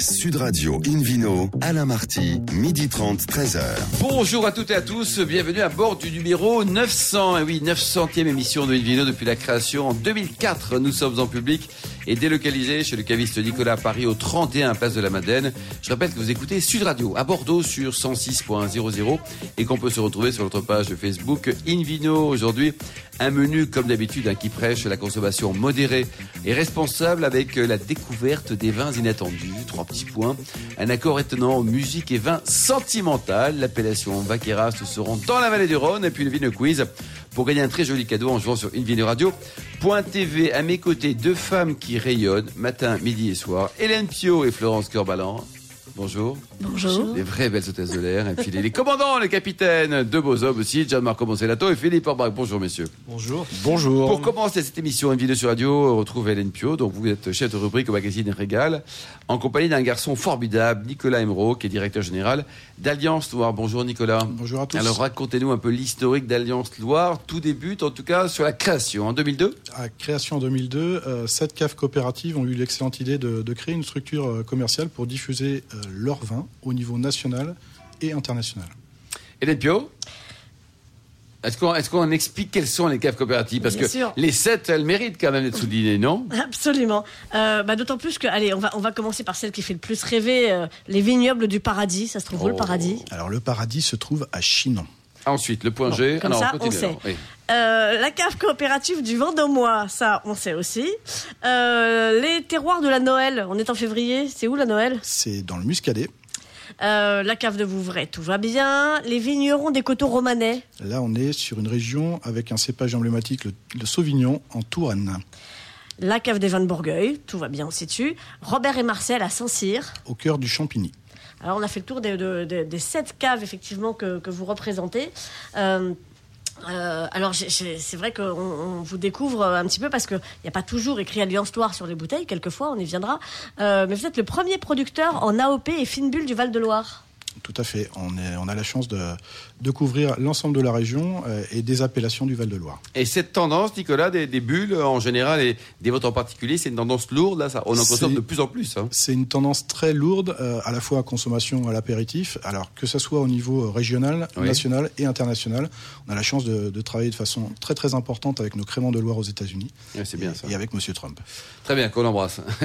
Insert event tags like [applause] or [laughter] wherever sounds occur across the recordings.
Sud Radio Invino, Alain Marty, midi 30, 13h. Bonjour à toutes et à tous, bienvenue à bord du numéro 900. Et oui, 900e émission de Invino depuis la création en 2004. Nous sommes en public et délocalisé chez le caviste Nicolas Paris au 31 Place de la Madeleine. Je rappelle que vous écoutez Sud Radio à Bordeaux sur 106.00 et qu'on peut se retrouver sur notre page Facebook Invino. Aujourd'hui, un menu comme d'habitude hein, qui prêche la consommation modérée et responsable avec la découverte des vins inattendus. Trois petits points. Un accord étonnant musique et vin sentimental. L'appellation Vaqueras seront dans la vallée du Rhône et puis le Vino Quiz pour gagner un très joli cadeau en jouant sur InVinoRadio.tv. À mes côtés, deux femmes qui rayonnent matin, midi et soir. Hélène Pio et Florence Corbalan. Bonjour. Bonjour. Les vraies belles hôtesses de l'air. Et puis les, commandants, les capitaines, deux beaux hommes aussi, Gianmarco Moncellato et Philippe Orbach. Bonjour messieurs. Bonjour. Bonjour. Pour commencer cette émission, une vidéo sur radio, on retrouve Hélène Pio. Donc vous êtes chef de rubrique au magazine Régal, en compagnie d'un garçon formidable, Nicolas Emeraux, qui est directeur général d'Alliance Loire. Bonjour Nicolas. Bonjour à tous. Alors racontez-nous un peu l'historique d'Alliance Loire. Tout débute en tout cas sur la création en 2002. À création en 2002, euh, sept caves coopératives ont eu l'excellente idée de, créer une structure euh, commerciale pour diffuser euh, leur vin au niveau national et international. Hélène Pio est-ce qu'on explique quelles sont les caves coopératives? Parce que les sept, elles méritent quand même d'être soulignées, non? Absolument. Euh, bah, d'autant plus que, allez, on va, on va commencer par celle qui fait le plus rêver, euh, les vignobles du paradis. Ça se trouve où le oh. paradis? Alors le paradis se trouve à Chinon. Ensuite, le point G. Comme ça, on, sait. Euh, la cave coopérative du Vendômois, ça, on sait aussi. les terroirs de la Noël, on est en février, c'est où la Noël? C'est dans le Muscadet. Euh, la cave de Vouvray, tout va bien. Les vignerons des coteaux romanais. Là, on est sur une région avec un cépage emblématique, le, Sauvignon, en Touraine. La cave des vins de Bourgueil, tout va bien, on situe. Robert et Marcel à Saint-Cyr. Au cœur du Champigny. Alors, on a fait le tour des, sept caves, effectivement, que, vous représentez. Euh, euh, alors c'est vrai qu'on vous découvre un petit peu parce qu'il n'y a pas toujours écrit Alliance Loire sur les bouteilles, quelquefois on y viendra. Euh, mais vous êtes le premier producteur en AOP et fine bulle du Val de Loire. Tout à fait. On, est, on a la chance de, de couvrir l'ensemble de la région euh, et des appellations du Val-de-Loire. Et cette tendance, Nicolas, des, bulles en général et des votes en particulier, c'est une tendance lourde, là, ça, on en consomme de plus en plus. Hein. C'est une tendance très lourde, euh, à la fois à consommation à l'apéritif, alors que ce soit au niveau régional, national et international. On a la chance de, travailler de façon très très importante avec nos créments de Loire aux États-Unis. c'est bien ça. Et avec Monsieur Trump. Très bien, qu'on l'embrasse. [laughs]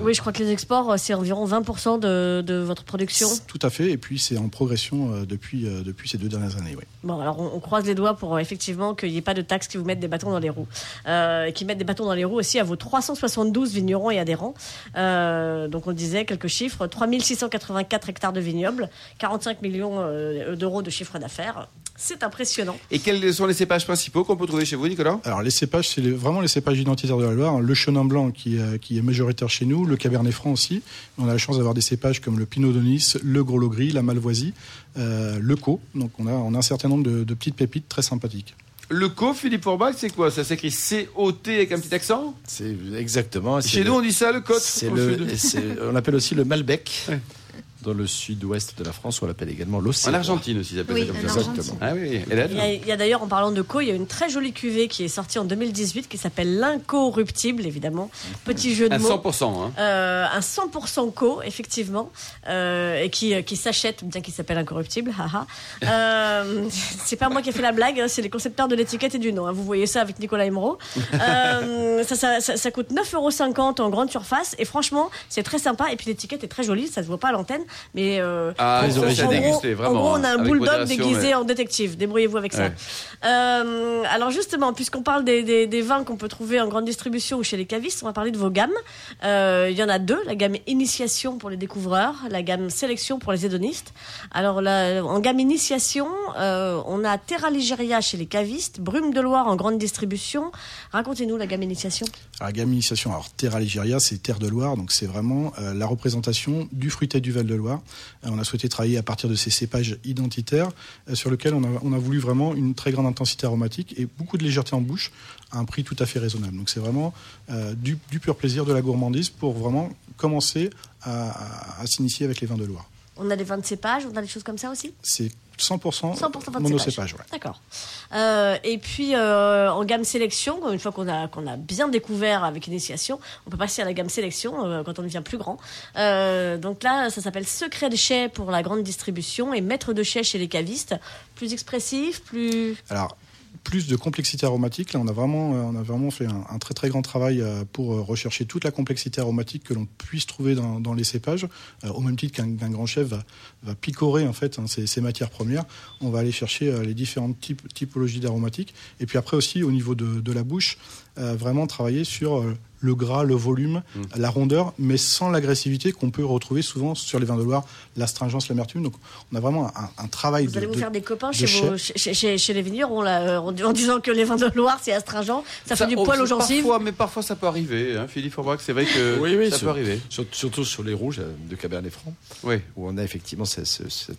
oui, je crois que les exports, euh, c'est environ 20% de, de, votre production. Tout à fait, et puis c'est en progression depuis, depuis ces deux dernières années. Bon, alors on, croise les doigts pour euh, effectivement qu'il n'y ait pas de taxes qui vous mettent des bâtons dans les roues. Euh, qui mettent des bâtons dans les roues aussi à vos 372 vignerons et adhérents. Euh, donc on disait quelques chiffres 3684 hectares de vignobles, 45 millions euh, d'euros de chiffre d'affaires. C'est impressionnant. Et quels sont les cépages principaux qu'on peut trouver chez vous, Nicolas? Alors, les cépages, c'est vraiment les cépages identitaires de la Loire. Le chenin blanc qui, qui est majoritaire chez nous, le cabernet franc aussi. On a la chance d'avoir des cépages comme le pinot de Nice, le gros gris, la malvoisie, euh, le co. Donc, on a, on a un certain nombre de, petites pépites très sympathiques. Le co, Philippe Orbach, c'est quoi? Ça s'écrit C-O-T avec un petit accent? C'est exactement. Chez nous, on dit ça, le côte? on appelle aussi le Malbec dans le sud-ouest de la France, on l'appelle également l'océan. En Argentine aussi, ça oui, comme ça. Exactement. Ah oui, il y a, d'ailleurs, en parlant de co, il y a une très jolie cuvée qui est sortie en 2018 qui s'appelle l'incorruptible, évidemment. Petit jeu de mots. Un 100%. Hein. Euh, un 100% co, effectivement, euh, et qui, qui s'achète, bien qu'il s'appelle incorruptible. euh, [laughs] c'est pas moi qui ai fait la blague, hein, c'est les concepteurs de l'étiquette et du nom. Hein. Vous voyez ça avec Nicolas Emeraux. Euh, ça, ça, ça, ça, coûte 9,50 euros en grande surface, et franchement, c'est très sympa. Et puis l'étiquette est très jolie, ça se voit pas à l'antenne. Mais euh, ah, en, gros, on a un bulldog déguisé en détective. Débrouillez-vous avec ça. Euh, alors justement, puisqu'on parle des, des, vins qu'on peut trouver en grande distribution ou chez les cavistes, on va parler de vos gammes. Euh, il y en a deux la gamme initiation pour les découvreurs, la gamme sélection pour les hédonistes. Alors là, en gamme initiation, euh, on a Terra Ligéria chez les cavistes, Brume de Loire en grande distribution. Racontez-nous la gamme initiation. la gamme initiation, alors Terra Ligéria, c'est Terre de Loire, donc c'est vraiment la représentation du fruité du Val de Loire euh, on a souhaité travailler à partir de ces cépages identitaires euh, sur lesquels on a, voulu vraiment une très grande intensité aromatique et beaucoup de légèreté en bouche à un prix tout à fait raisonnable. Donc c'est vraiment euh, du, pur plaisir de la gourmandise pour vraiment commencer à, s'initier avec les vins de Loire. On a des vins de cépage, on a des choses comme ça aussi? C'est 100%, 100% monocépage. D'accord. Euh, et puis euh, en gamme sélection, une fois qu'on a qu'on a bien découvert avec initiation, on peut passer à la gamme sélection euh, quand on devient plus grand. donc là, ça s'appelle secret de chais pour la grande distribution et maître de chais chez les cavistes. Plus expressif, plus. Alors plus de complexité aromatique. Là, on a vraiment, euh, on a vraiment fait un, très très grand travail euh, pour euh, rechercher toute la complexité aromatique que l'on puisse trouver dans, les cépages, au même titre qu'un grand chef va, picorer en fait hein, ces, matières premières. On va aller chercher les différentes typologies d'aromatiques. Et puis après aussi au niveau de la bouche, vraiment travailler sur le gras, le volume, mm. la rondeur, mais sans l'agressivité qu'on peut retrouver souvent sur les vins de Loire, l'astringence, l'amertume. Donc on a vraiment un, travail vous allez vous faire des copains chez, chez, les vignerons là, en, disant que les vins de Loire c'est astringent, ça, fait du poil aux gencives. Parfois, mais parfois ça peut arriver, hein, Philippe Fourbois, c'est vrai que oui, oui, ça peut arriver. Surtout sur les rouges euh, de Cabernet Franc, oui. où on a effectivement cette,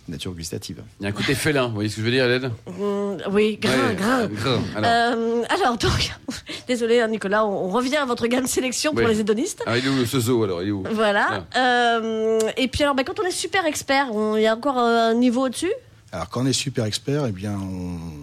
nature gustative. Il y a un côté félin, vous voyez ce que je veux dire, Hélène? Mmh, Oui, grain, grain. Alors. Euh, alors. donc, [laughs] désolé hein, Nicolas, on, revient à votre gamme sélection pour les hédonistes. Ah, il est où ce zoo alors il est où Voilà. Ah. Euh, et puis alors, bah, quand on est super expert, il y a encore un niveau au-dessus? Alors quand on est super expert, eh bien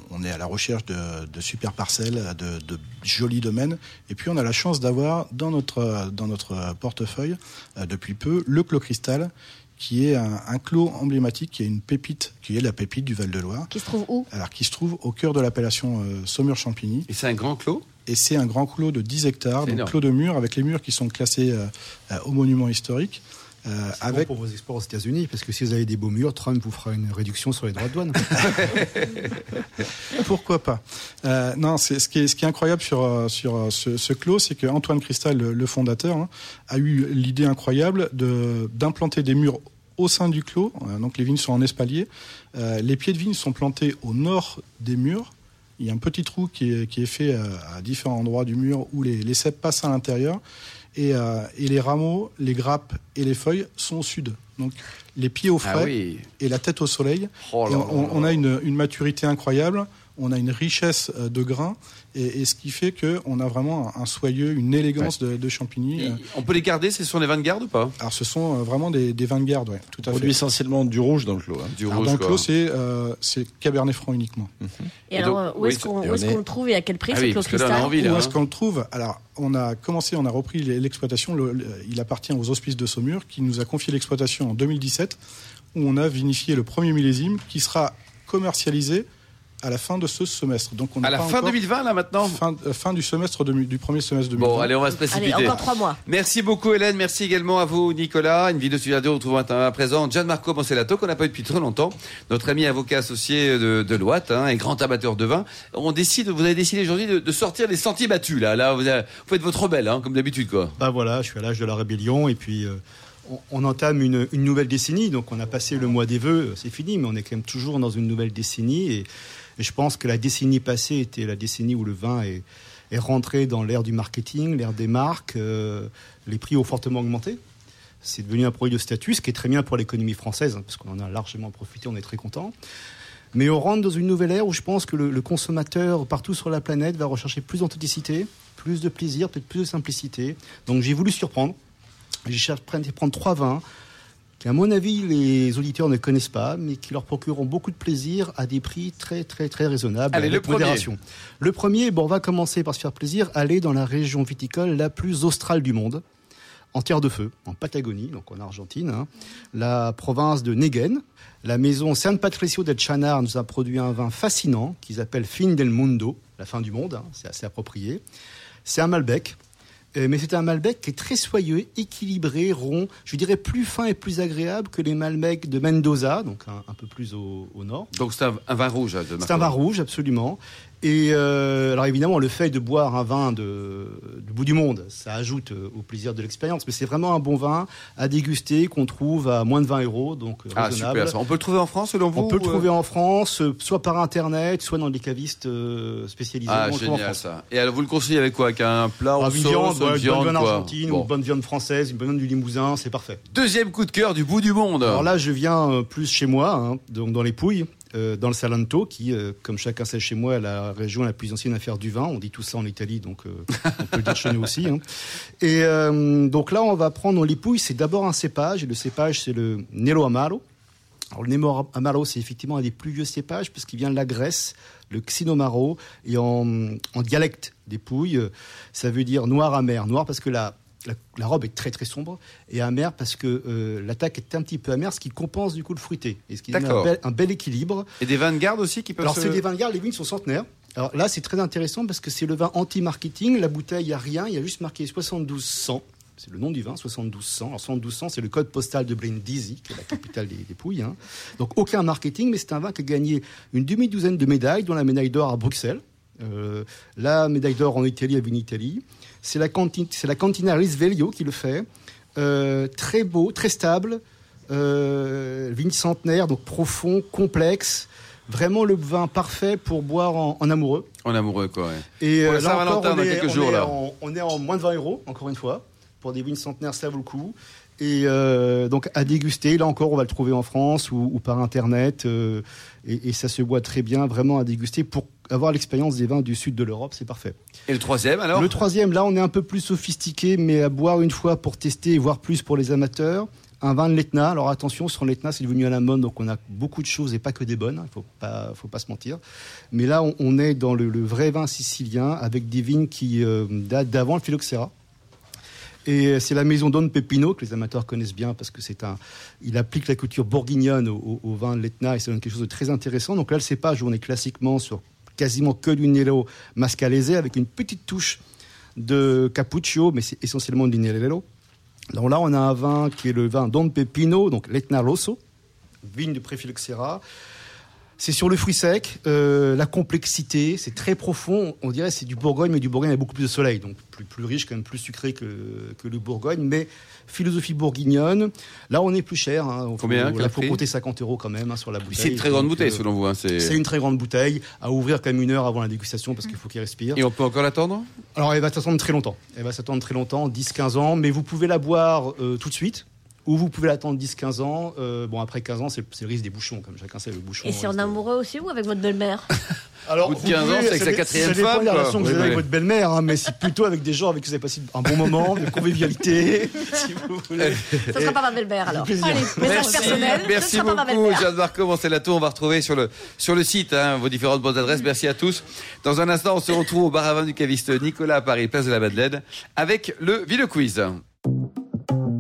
on, est à la recherche de, super parcelles, de, jolis domaines, et puis on a la chance d'avoir dans notre dans notre portefeuille euh, depuis peu le Clos Cristal, qui est un, clos emblématique, qui est une pépite, qui est la pépite du Val-de-Loire. Qui se trouve où? Alors qui se trouve au cœur de l'appellation euh, Saumur-Champigny. Et c'est un grand clos? Et c'est un grand clos de 10 hectares, donc clos de murs, avec les murs qui sont classés euh, euh, au monument historique. Euh, avec... Bon pour vos exports aux États-Unis, parce que si vous avez des beaux murs, Trump vous fera une réduction sur les droits de douane. [laughs] Pourquoi pas euh, Non, c'est ce qui est ce qui est incroyable sur sur ce, ce clos, c'est que Antoine Cristal, le, fondateur, hein, a eu l'idée incroyable de d'implanter des murs au sein du clos. donc les vignes sont en espalier. les pieds de vignes sont plantés au nord des murs il y a un petit trou qui est, fait euh, à, différents endroits du mur où les, les cèpes passent à l'intérieur. Et, euh, les rameaux, les grappes et les feuilles sont au sud. Donc les pieds au ah frais et la tête au soleil. Oh on, a une, une, maturité incroyable, on a une richesse euh, de grains et, ce qui fait qu'on a vraiment un, soyeux, une élégance de, de, Champigny. Euh. on peut les garder Ce sont des vins de garde ou pas? Alors ce sont euh, vraiment des, vins de garde, oui, tout à on produit essentiellement du rouge dans le clos. Hein. Du rouge, dans le clos, c'est euh, Cabernet Franc uniquement. Mhm. Et, alors, où est-ce qu'on le trouve et à quel prix ah, oui, cristal Où est-ce qu'on le trouve? Alors, on a commencé, on a repris l'exploitation. Il appartient aux Hospices de Saumur, qui nous a confié l'exploitation en 2017, où on a vinifié le premier millésime, qui sera commercialisé à la fin de ce semestre. Donc on à la fin 2020 là maintenant fin, euh, fin, du semestre du premier semestre 2020. Bon, allez, on va se précipiter. Allez, encore trois mois. Merci beaucoup Hélène, merci également à vous Nicolas. Une vidéo sur vidéo, on retrouve à présent Gianmarco Moncellato qu'on n'a pas eu depuis trop longtemps, notre ami avocat associé de, de Loite hein, et grand amateur de vin. On décide, vous avez décidé aujourd'hui de, sortir les sentiers battus là. Là, vous, faites votre rebelle hein, comme d'habitude quoi. Bah voilà, je suis à l'âge de la rébellion et puis. Euh, on, entame une, une, nouvelle décennie, donc on a passé le mois des vœux, c'est fini, mais on est quand même toujours dans une nouvelle décennie et et je pense que la décennie passée était la décennie où le vin est, rentré dans l'ère du marketing, l'ère des marques. Euh, les prix ont fortement augmenté. C'est devenu un produit de statut, ce qui est très bien pour l'économie française, hein, parce qu'on en a largement profité, on est très content. Mais on rentre dans une nouvelle ère où je pense que le, consommateur partout sur la planète va rechercher plus d'authenticité, plus de plaisir, peut-être plus de simplicité. Donc j'ai voulu surprendre. J'ai cherché à prendre trois vins à mon avis, les auditeurs ne connaissent pas, mais qui leur procureront beaucoup de plaisir à des prix très, très, très raisonnables. Allez, le premier. Le premier, bon, on va commencer par se faire plaisir, aller dans la région viticole la plus australe du monde, en Terre de Feu, en Patagonie, donc en Argentine, hein. la province de Neguen. La maison San Patricio del Chanar nous a produit un vin fascinant qu'ils appellent Fin del Mundo, la fin du monde, hein, c'est assez approprié. C'est un Malbec, euh, mais c'est un Malbec qui est très soyeux, équilibré, rond, je dirais plus fin et plus agréable que les Malbecs de Mendoza, donc un, peu plus au, nord. Donc c'est un, vin rouge. C'est un vin rouge, absolument. Et euh, alors évidemment, le fait de boire un vin de, du bout du monde, ça ajoute euh, au plaisir de l'expérience. Mais c'est vraiment un bon vin à déguster qu'on trouve à moins de 20 euros, donc euh, ah, Super, On peut le trouver en France selon vous On peut le trouver en France, soit par internet, soit dans des cavistes spécialisés. Ah génial ça. Et alors vous le conseillez avec quoi? Avec un plat ah, viande, une bonne viande argentine ou une bonne viande française, une bonne viande du Limousin, c'est parfait. Deuxième coup de cœur du bout du monde. Alors là, je viens plus chez moi, hein, donc dans les Pouilles. Euh, dans le Salento, qui, euh, comme chacun sait chez moi, est la région la plus ancienne à faire du vin. On dit tout ça en Italie, donc euh, on peut le dire chez nous aussi. Hein. Et donc là, on va prendre les pouilles. C'est d'abord un cépage, et le cépage, c'est le Nero Amaro. Alors, le Nemo Amaro, c'est effectivement un des plus vieux cépages, puisqu'il vient de la Grèce, le Xinomaro, et en, en dialecte des Pouilles, ça veut dire noir amer. Noir parce que la, la, robe est très très sombre, et amer parce que euh, l'attaque est un petit peu amère, ce qui compense du coup le fruité, et ce qui donne un bel, un bel, équilibre. Et des vins de garde aussi qui peuvent Alors, c'est des vins de garde, les vignes sont centenaires. Alors là, c'est très intéressant parce que c'est le vin anti-marketing. La bouteille, il n'y a rien, il y a juste marqué 7200. C'est le nom du vin, 7200. Alors 7200, c'est le code postal de Brindisi, qui est la capitale des, Pouilles. Hein. Donc aucun marketing, mais c'est un vin qui a gagné une demi-douzaine de médailles, dont la médaille d'or à Bruxelles. Euh, la médaille d'or en Italie à Vinitalie. C'est la, c'est la cantina Risveglio qui le fait. Euh, très beau, très stable, euh, vigne centenaire, donc profond, complexe. Vraiment le vin parfait pour boire en, amoureux. En amoureux, quoi. Et euh, là, encore, on est, quelques jours, là. on est en moins de 20 euros, encore une fois. Pour des vignes centenaires, ça vaut le coup. Et euh, donc à déguster, là encore, on va le trouver en France ou, par Internet. Euh, et, et, ça se boit très bien, vraiment à déguster. Pour avoir l'expérience des vins du sud de l'Europe, c'est parfait. Et le troisième alors? Le troisième, là, on est un peu plus sophistiqué, mais à boire une fois pour tester, voire plus pour les amateurs un vin de l'Etna. Alors attention, sur l'Etna, c'est devenu à la mode, donc on a beaucoup de choses et pas que des bonnes. Il faut pas, faut pas se mentir. Mais là, on, est dans le, vrai vin sicilien avec des vignes qui euh, datent d'avant le phylloxéra. Et c'est la maison Don Pepino que les amateurs connaissent bien parce que c'est un, il applique la culture bourguignonne au, vin de l'Etna et ça donne quelque chose de très intéressant. Donc là, le cépage, on est classiquement sur quasiment que du Nero Mascalese avec une petite touche de Cappuccio, mais c'est essentiellement du Nero. Donc là, on a un vin qui est le vin Don Pepino, donc l'Etna Rosso, vigne de Préphylloxera. C'est sur le fruit sec, euh, la complexité, c'est très profond. On dirait c'est du Bourgogne, mais du Bourgogne avec beaucoup plus de soleil, donc plus, plus riche, quand même plus sucré que, que le Bourgogne. Mais philosophie bourguignonne. Là, on est plus cher. Hein. Combien Il faut compter 50 euros quand même hein, sur la bouteille. C'est une très grande bouteille, selon vous. Hein, c'est une très grande bouteille à ouvrir quand même une heure avant la dégustation parce qu'il faut qu'il respire. Et on peut encore l'attendre? Alors, elle va s'attendre très longtemps. Elle va s'attendre très longtemps, 10-15 ans, mais vous pouvez la boire euh, tout de suite ou vous pouvez l'attendre 10-15 ans. Euh, bon, après 15 ans, c'est le risque des bouchons, comme chacun sait, le bouchon. Et c'est en amoureux aussi ou avec votre belle-mère [laughs] Alors, au bout de 15 ans, c'est avec sa quatrième femme. C'est la relation que vous avez avec votre belle-mère, hein, mais c'est plutôt avec des gens avec qui vous avez passé un bon moment, de convivialité, [laughs] si vous [laughs] voulez. Ça sera pas ma belle-mère alors. Allez, message personnel. Merci beaucoup, Jeanne Marco. Bon, c'est la tour. On va retrouver sur le, sur le site hein, vos différentes bonnes adresses. Merci à tous. Dans un instant, on se retrouve au bar à vin du caviste Nicolas à Paris, place de la Madeleine, avec le Ville Quiz.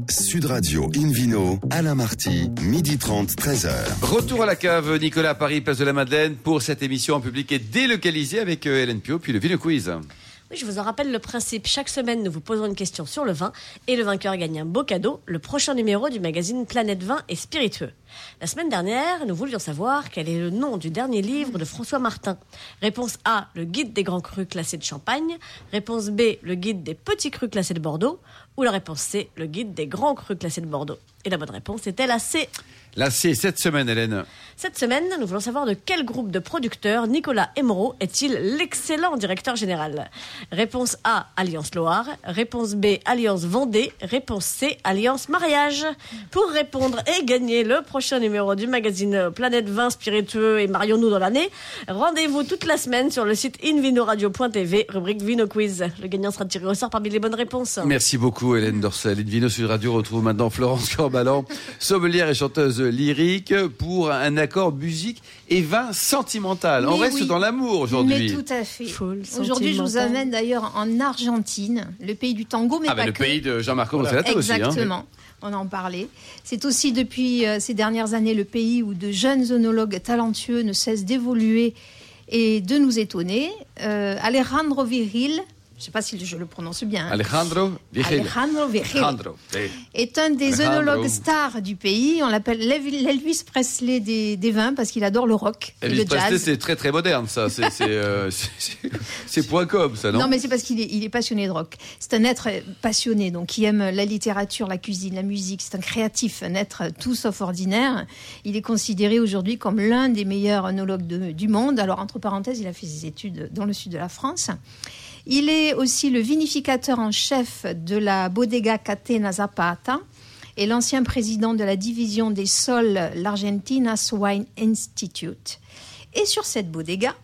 Sud Radio Invino, Alain Marty, midi 30, 13h. Retour à la cave, Nicolas Paris, place de la Madeleine, pour cette émission en public et délocalisée avec euh, Hélène Pio, puis le Ville Quiz. Oui, je vous en rappelle le principe. Chaque semaine, nous vous posons une question sur le vin et le vainqueur gagne un beau cadeau, le prochain numéro du magazine Planète Vin et Spiritueux. La semaine dernière, nous voulions savoir quel est le nom du dernier livre de François Martin. Réponse A, le guide des grands crus classés de Champagne. Réponse B, le guide des petits crus classés de Bordeaux. Ou la réponse C, le guide des grands crus classés de Bordeaux. Et la bonne réponse était la C. La C, cette semaine, Hélène. Cette semaine, nous voulons savoir de quel groupe de producteurs Nicolas Emeraude est-il l'excellent directeur général? Réponse A, Alliance Loire. Réponse B, Alliance Vendée. Réponse C, Alliance Mariage. Pour répondre et gagner le prochain numéro du magazine Planète Vin Spiritueux et Marions-nous dans l'année, rendez-vous toute la semaine sur le site invinoradio.tv, rubrique Vino Quiz. Le gagnant sera tiré au sort parmi les bonnes réponses. Merci beaucoup, Hélène Dorsel. Invino Sud Radio retrouve maintenant Florence Corbalan, [laughs] sommelière et chanteuse lyrique pour un accord musique et vin sentimental. on reste dans l'amour aujourd'hui. Mais tout à fait. Aujourd'hui, je vous amène d'ailleurs en Argentine, le pays du tango, mais ah bah, pas le pays de Jean-Marc voilà. aussi. Hein. On en parlait. C'est aussi depuis euh, ces dernières années le pays où de jeunes œnologues talentueux ne cessent d'évoluer et de nous étonner. Euh, Alejandro Viril, je ne sais pas si je le prononce bien. Hein. Alejandro Vigil. Alejandro Est un des œnologues stars du pays. On l'appelle l'Elvis Presley des, vins parce qu'il adore le rock Elvis et le Presley, c'est très très moderne, ça. C'est euh, [laughs] point com, ça, non? Non, mais c'est parce qu'il est, il est passionné de rock. C'est un être passionné, donc qui aime la littérature, la cuisine, la musique. C'est un créatif, un être tout sauf ordinaire. Il est considéré aujourd'hui comme l'un des meilleurs œnologues du monde. Alors, entre parenthèses, il a fait ses études dans le sud de la France. Il est aussi le vinificateur en chef de la Bodega Catena Zapata et l'ancien président de la division des sols, l'Argentina Wine Institute. Et sur cette bodega,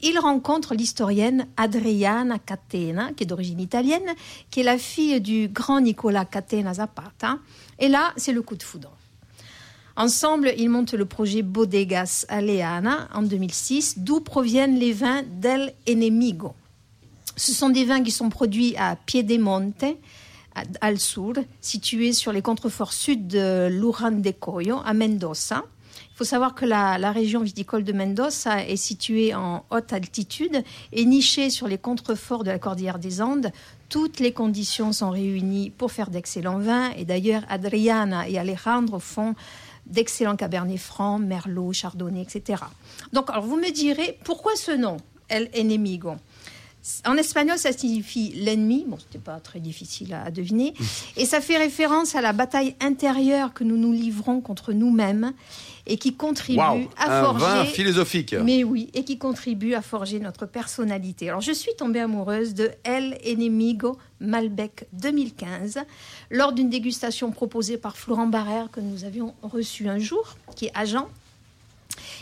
il rencontre l'historienne Adriana Catena, qui est d'origine italienne, qui est la fille du grand Nicola Catena Zapata. Et là, c'est le coup de foudre. Ensemble, ils montent le projet Bodegas Aleana en 2006, d'où proviennent les vins del Enemigo. Ce sont des vins qui sont produits à Piedemonte, al sur, situé sur les contreforts sud de Lujan de Coyo, à Mendoza. Il faut savoir que la, la, région viticole de Mendoza est située en haute altitude et nichée sur les contreforts de la cordillère des Andes. Toutes les conditions sont réunies pour faire d'excellents vins. Et d'ailleurs, Adriana et Alejandro font d'excellents Cabernet Franc, Merlot, Chardonnay, etc. Donc, alors vous me direz, pourquoi ce nom, El Enemigo? En espagnol, ça signifie l'ennemi. Bon, c'était pas très difficile à, deviner. Et ça fait référence à la bataille intérieure que nous nous livrons contre nous-mêmes et qui contribue à forger. Vin philosophique. Mais oui, et qui contribue à forger notre personnalité. Alors, je suis tombée amoureuse de El Enemigo Malbec 2015 lors d'une dégustation proposée par Florent Barrère que nous avions reçu un jour, qui est agent.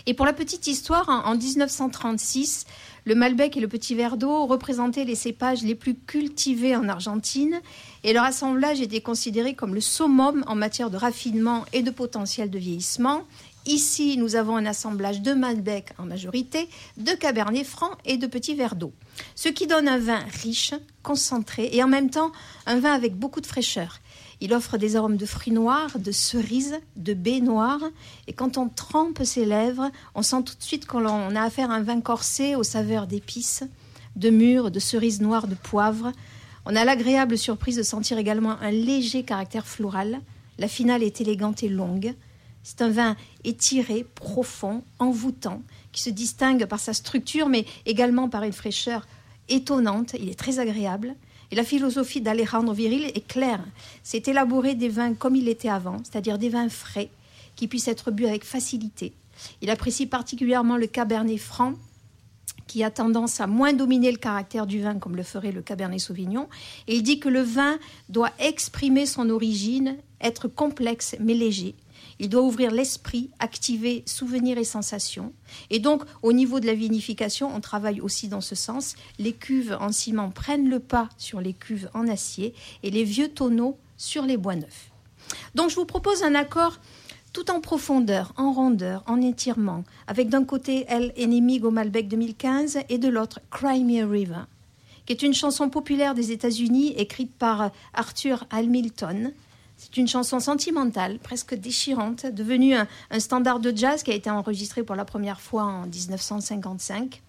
Et pour la petite histoire, en 1936, le Malbec et le Petit Verdot représentaient les cépages les plus cultivés en Argentine et leur assemblage était considéré comme le summum en matière de raffinement et de potentiel de vieillissement. Ici, nous avons un assemblage de Malbec en majorité, de Cabernet Franc et de Petit Verdot. Ce qui donne un vin riche, concentré et en même temps un vin avec beaucoup de fraîcheur. Il offre des arômes de fruits noirs, de cerises, de baies noires. Et quand on trempe ses lèvres, on sent tout de suite qu'on a affaire à un vin corsé aux saveurs d'épices, de mûres, de cerises noires, de poivre. On a l'agréable surprise de sentir également un léger caractère floral. La finale est élégante et longue. C'est un vin étiré, profond, envoûtant, qui se distingue par sa structure, mais également par une fraîcheur étonnante. Il est très agréable. Et la philosophie d'Alejandro Viril est claire. C'est élaborer des vins comme il était avant, c'est-à-dire des vins frais, qui puissent être bu avec facilité. Il apprécie particulièrement le Cabernet Franc, qui a tendance à moins dominer le caractère du vin comme le ferait le Cabernet Sauvignon. Et il dit que le vin doit exprimer son origine, être complexe mais léger. Il doit ouvrir l'esprit, activer souvenirs et sensations. Et donc, au niveau de la vinification, on travaille aussi dans ce sens. Les cuves en ciment prennent le pas sur les cuves en acier et les vieux tonneaux sur les bois neufs. Donc, je vous propose un accord tout en profondeur, en rondeur, en étirement, avec d'un côté El Enemigo Malbec 2015 et de l'autre Cry Me a River, qui est une chanson populaire des États-Unis écrite par Arthur Hamilton, c'est une chanson sentimentale, presque déchirante, devenue un, standard de jazz qui a été enregistré pour la première fois en 1955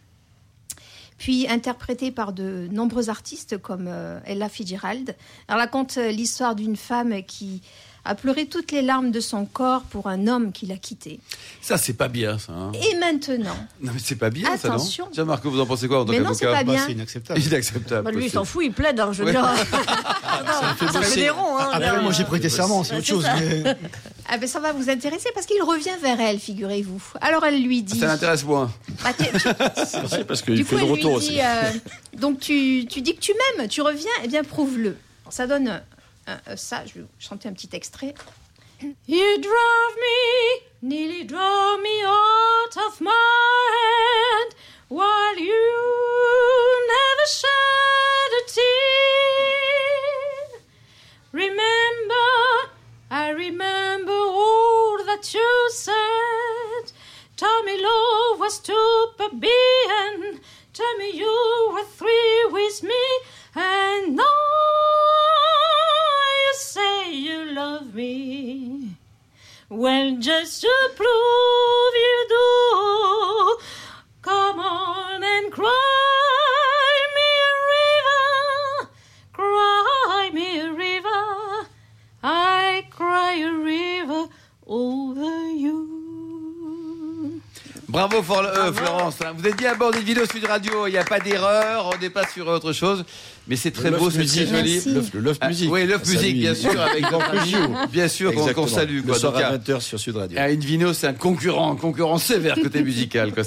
puis interprétée par de nombreux artistes comme euh, Ella Fitzgerald. Elle raconte euh, l'histoire d'une femme qui a pleuré toutes les larmes de son corps pour un homme qui l'a quitté. Ça, c'est pas bien, ça. Hein. Et maintenant. Non, mais c'est pas bien, Attention. ça, non Tiens, Marco, vous en pensez quoi en tant Mais non, c'est pas bien. c'est inacceptable. Inacceptable. Bah, lui, il s'en fout, il plaide, hein, je veux dire. [laughs] ça fait des ronds. Hein, Après, moi, j'ai prêté serment, c'est autre chose. Mais... Ah ben ça va vous intéresser parce qu'il revient vers elle, figurez-vous. Alors elle lui dit. Ça l'intéresse moins. Bah, [laughs] C'est parce qu'il du fait coup, le retour dit, aussi. euh, donc tu, tu dis que tu m'aimes, tu reviens, eh bien prouve-le. Ça donne euh, ça, je vais vous chanter un petit extrait. You drove me, nearly drove me out of my head, while you never shed a tear. Remember, I remember all that you said. Tell me love was to be Tell me you were three with me, and now love me. Well, just to prove you do, come on Bravo, For- euh, Florence. hein. Vous êtes bien à bord d'une vidéo Sud Radio. Il n'y a pas d'erreur. On n'est pas sur autre chose. Mais c'est très Le beau, c'est très joli. Le Love Ah, Music. oui, Love Music, bien sûr, avec bien sûr, qu'on- salue. Quoi. Le soir Donc, à à- 20h sur Sud Radio. Invino, c'est un concurrent, un concurrent sévère côté musical. Quoi.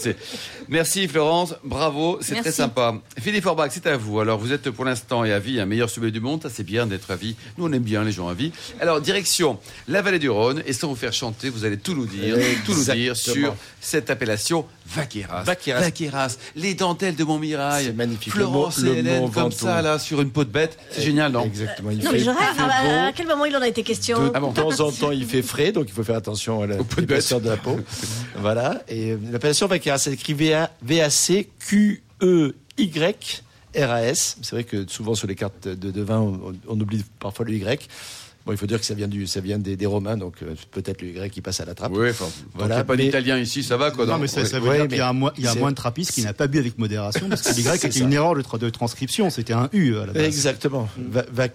Merci Florence, bravo, c'est très sympa. Philippe Forbach, c'est à vous. Alors vous êtes pour l'instant et à vie un meilleur sommelier du monde, ça c'est bien d'être à vie. Nous on aime bien les gens à vie. Alors direction la vallée du Rhône et sans vous faire chanter, vous allez tout nous dire, tout nous dire sur cette appellation. L'appellation Vaqueras. Vaqueras. Vaqueras. Les dentelles de Montmirail. C'est magnifique. Florence Le mot- et Hélène comme Ventoux. ça, là, sur une peau de bête. C'est génial, non Exactement. Il Non, fait- mais je rêve. il fait À, quel moment il en a été question Ah bon. De temps en [laughs] temps, il fait frais, donc il faut faire attention à peaux de l'épaisseur de la peau. voilà. Et euh, l'appellation Vaqueras, c'est écrit V-A-C-Q-E-Y-R-A-S. C'est vrai que souvent sur les cartes de, de vin, on, on oublie parfois le Y. Bon, il faut dire que ça vient, du, ça vient des, des Romains, donc euh, peut-être le Y qui passe à la trappe. Oui, enfin, Voilà, voilà. pas mais- d'italien ici, ça va, quoi. Non, mais ça, ça veut Ouais, dire qu'il y a un, mo- il y a un c'est- moine trappiste qui n'a pas bu avec modération, parce que l'Y [laughs] C'est était une erreur de, tra- de transcription, c'était un U à la base. Exactement. Va, va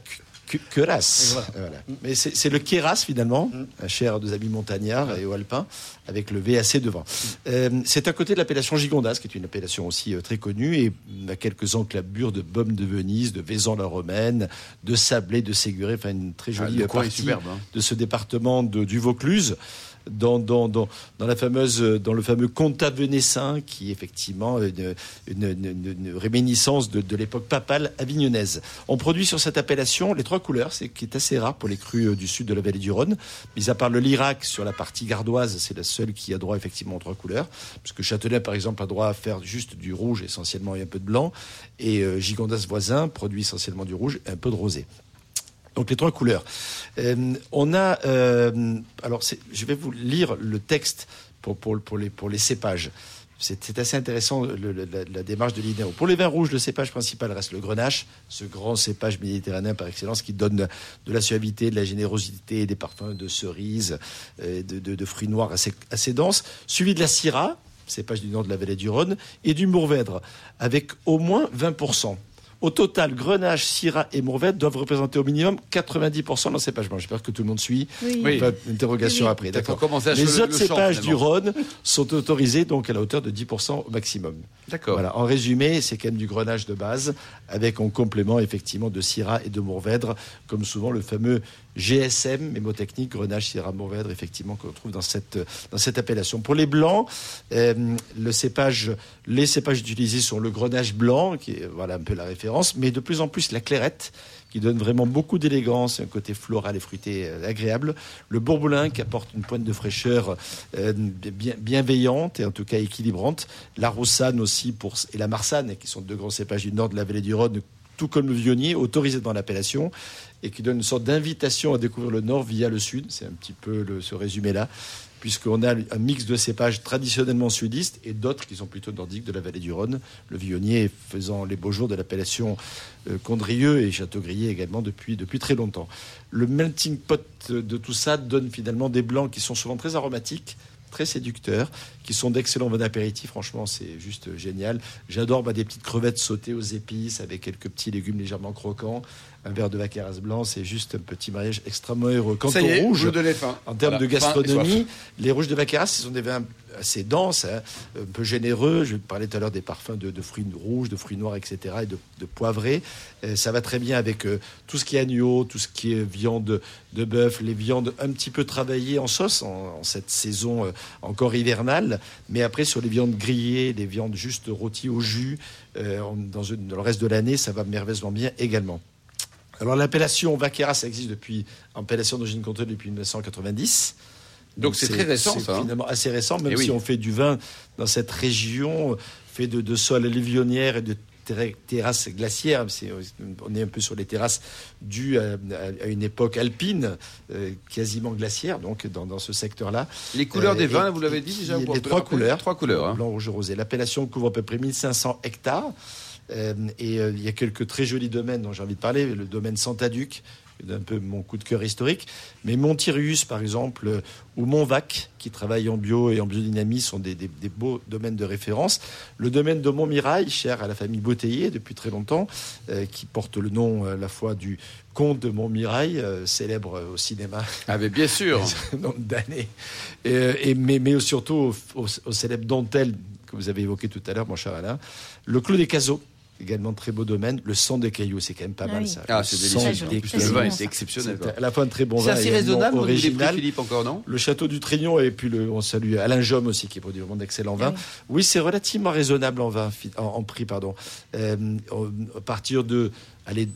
queras. Voilà. Mais c'est le Keras finalement, cher à nos amis montagnards et aux alpins, avec le VAC devant. Euh, c'est à côté de l'appellation Gigondas, qui est une appellation aussi euh, très connue, et on a quelques enclabures de Baume de Venise, de Vaison-la-Romaine, de Sablé, de Séguré, enfin une très jolie Ah, coin est partie superbe, hein. de ce département de- du Vaucluse. Dans, la fameuse, dans le fameux Comtat venessin, qui est effectivement une, une, réminiscence de, l'époque papale avignonnaise. On produit sur cette appellation les trois couleurs, c'est qui est assez rare pour les crus euh, du sud de la vallée du Rhône. Mis à part le Lirac sur la partie gardoise, c'est la seule qui a droit effectivement aux trois couleurs, puisque Châtelet par exemple a droit à faire juste du rouge essentiellement et un peu de blanc, et euh, Gigondas voisin produit essentiellement du rouge et un peu de rosé. Donc les trois couleurs. Euh, on a, euh, alors je vais vous lire le texte pour, les, cépages. C'est assez intéressant la, démarche de l'INEO. Pour les vins rouges, le cépage principal reste le grenache, ce grand cépage méditerranéen par excellence qui donne de la suavité, de la générosité, des parfums de cerises, euh, de fruits noirs assez, assez denses, suivi de la syrah, cépage du nord de la vallée du Rhône, et du mourvèdre, avec au moins 20%. Au total, Grenache, Syrah et Mourvèdre doivent représenter au minimum 90% dans le cépage blanc. J'espère que tout le monde suit. Oui. Oui. Enfin, interrogation Oui, après. D'accord. Les le- autres le champ, cépages du. Rhône sont autorisés donc à la hauteur de 10% au maximum. D'accord. Voilà. En résumé, c'est quand même du Grenache de base, avec en complément effectivement de Syrah et de Mourvèdre, comme souvent le fameux GSM, mémotechnique, Grenache, Syrah, Mourvèdre, effectivement, qu'on trouve dans cette, appellation. Pour les blancs, euh, cépage, les cépages utilisés sont le Grenache blanc, qui est voilà un peu la référence, mais de plus en plus la clairette, qui donne vraiment beaucoup d'élégance, un côté floral et fruité euh, agréable. Le bourboulin qui apporte une pointe de fraîcheur euh, bien, bienveillante et en tout cas équilibrante. La roussane aussi pour, et la marsanne, qui sont deux grands cépages du nord de la vallée du Rhône, tout comme le vionnier, autorisé dans l'appellation et qui donne une sorte d'invitation à découvrir le nord via le sud. C'est un petit peu ce résumé-là, puisqu'on a un mix de cépages traditionnellement sudistes et d'autres qui sont plutôt nordiques de la vallée du Rhône. Le vionnier faisant les beaux jours de l'appellation euh, Condrieu et Châteaugrillé également depuis, depuis très longtemps. Le melting pot de tout ça donne finalement des blancs qui sont souvent très aromatiques, très séducteurs, qui sont d'excellents vins d'apéritif. Franchement, c'est juste génial. J'adore bah, des petites crevettes sautées aux épices avec quelques petits légumes légèrement croquants. Un verre de vaqueras blanc, c'est juste un petit mariage extrêmement heureux. Quant Ça y au est, rouge, vous donnez faim. en termes Voilà, de gastronomie, les rouges de Vaqueras, ce sont des vins assez denses, hein, un peu généreux. Je parlais tout à l'heure des parfums de, fruits rouges, de fruits noirs, etc., et de, de poivrés. Euh, ça va très bien avec euh, tout ce qui est agneau, tout ce qui est viande de bœuf, les viandes un petit peu travaillées en sauce en, cette saison euh, encore hivernale. Mais après, sur les viandes grillées, les viandes juste rôties au jus, dans, le reste de l'année, ça va merveilleusement bien également. Alors l'appellation Vaqueras, ça existe depuis, appellation d'origine contrôlée depuis 1990. Donc, c'est très récent, ça, hein. finalement assez récent, même Eh oui. si on fait du vin dans cette région, fait de, de sols alluvionnaires et de terra- terrasses glaciaires. On est un peu sur les terrasses dues à, à- à une époque alpine, euh, quasiment glaciaire, donc dans, dans ce secteur-là. Les couleurs Euh, des vins, et- vous l'avez dit déjà Les trois couleurs. Trois couleurs. hein. Blanc, rouge et rosé. L'appellation couvre à peu près 1500 hectares. Euh, et il y a quelques très jolis domaines dont j'ai envie de parler. Le domaine Santaduc, qui est un peu mon coup de cœur historique. Mais Montirius, par exemple, euh, ou Montvac, qui travaille en bio et en biodynamie, sont des, des- des beaux domaines de référence. Le domaine de Montmirail, cher à la famille Bouteiller depuis très longtemps, euh, qui porte le nom euh, à la fois du comte de Montmirail, euh, célèbre au cinéma Ah, mais bien sûr. [laughs] nombre d'années. Et, et- mais, mais surtout au, au- au célèbre dentelle que vous avez évoqué tout à l'heure, mon cher Alain. Le Clos des Caseaux, également très beau domaine. Le sang des cailloux, c'est quand même pas Ah mal oui. ça. Ah, Le c'est sang délicieux. des le cailloux. vin est exceptionnel. C'est à la fois un très bon C'est vin assez un nom raisonnable, original. Philippe, encore, non Le château du Trignon et puis le, on salue Alain Jom aussi qui produit vraiment d'excellents vins. Ah Oui, c'est relativement raisonnable en vin, en, en prix, pardon. Euh, à partir de allez,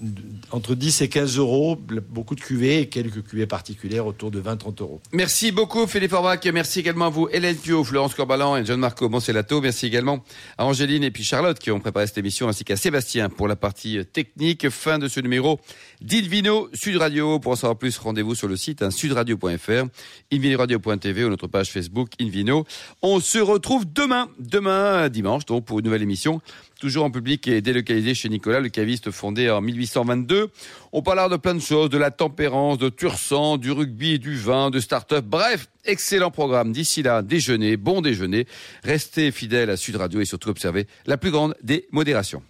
entre 10 et 15 euros, beaucoup de cuvées et quelques cuvées particulières autour de 20-30 euros. Merci beaucoup Philippe Orbach, merci également à vous Hélène Pio, Florence Corbalan et John-Marco Monselato, merci également à Angéline et puis Charlotte qui ont préparé cette émission ainsi qu'à Sébastien pour la partie technique. Fin de ce numéro d'Invino Sud Radio. Pour en savoir plus, rendez-vous sur le site hein, sudradio.fr, invinoradio.tv ou notre page Facebook Invino. On se retrouve demain, demain dimanche donc pour une nouvelle émission toujours en public et délocalisé chez Nicolas, le caviste fondé en 1822. On parlera de plein de choses, de la tempérance, de Tursan, du rugby, du vin, de start-up. Bref, excellent programme. D'ici là, déjeuner, bon déjeuner. Restez fidèles à Sud Radio et surtout observez la plus grande des modérations.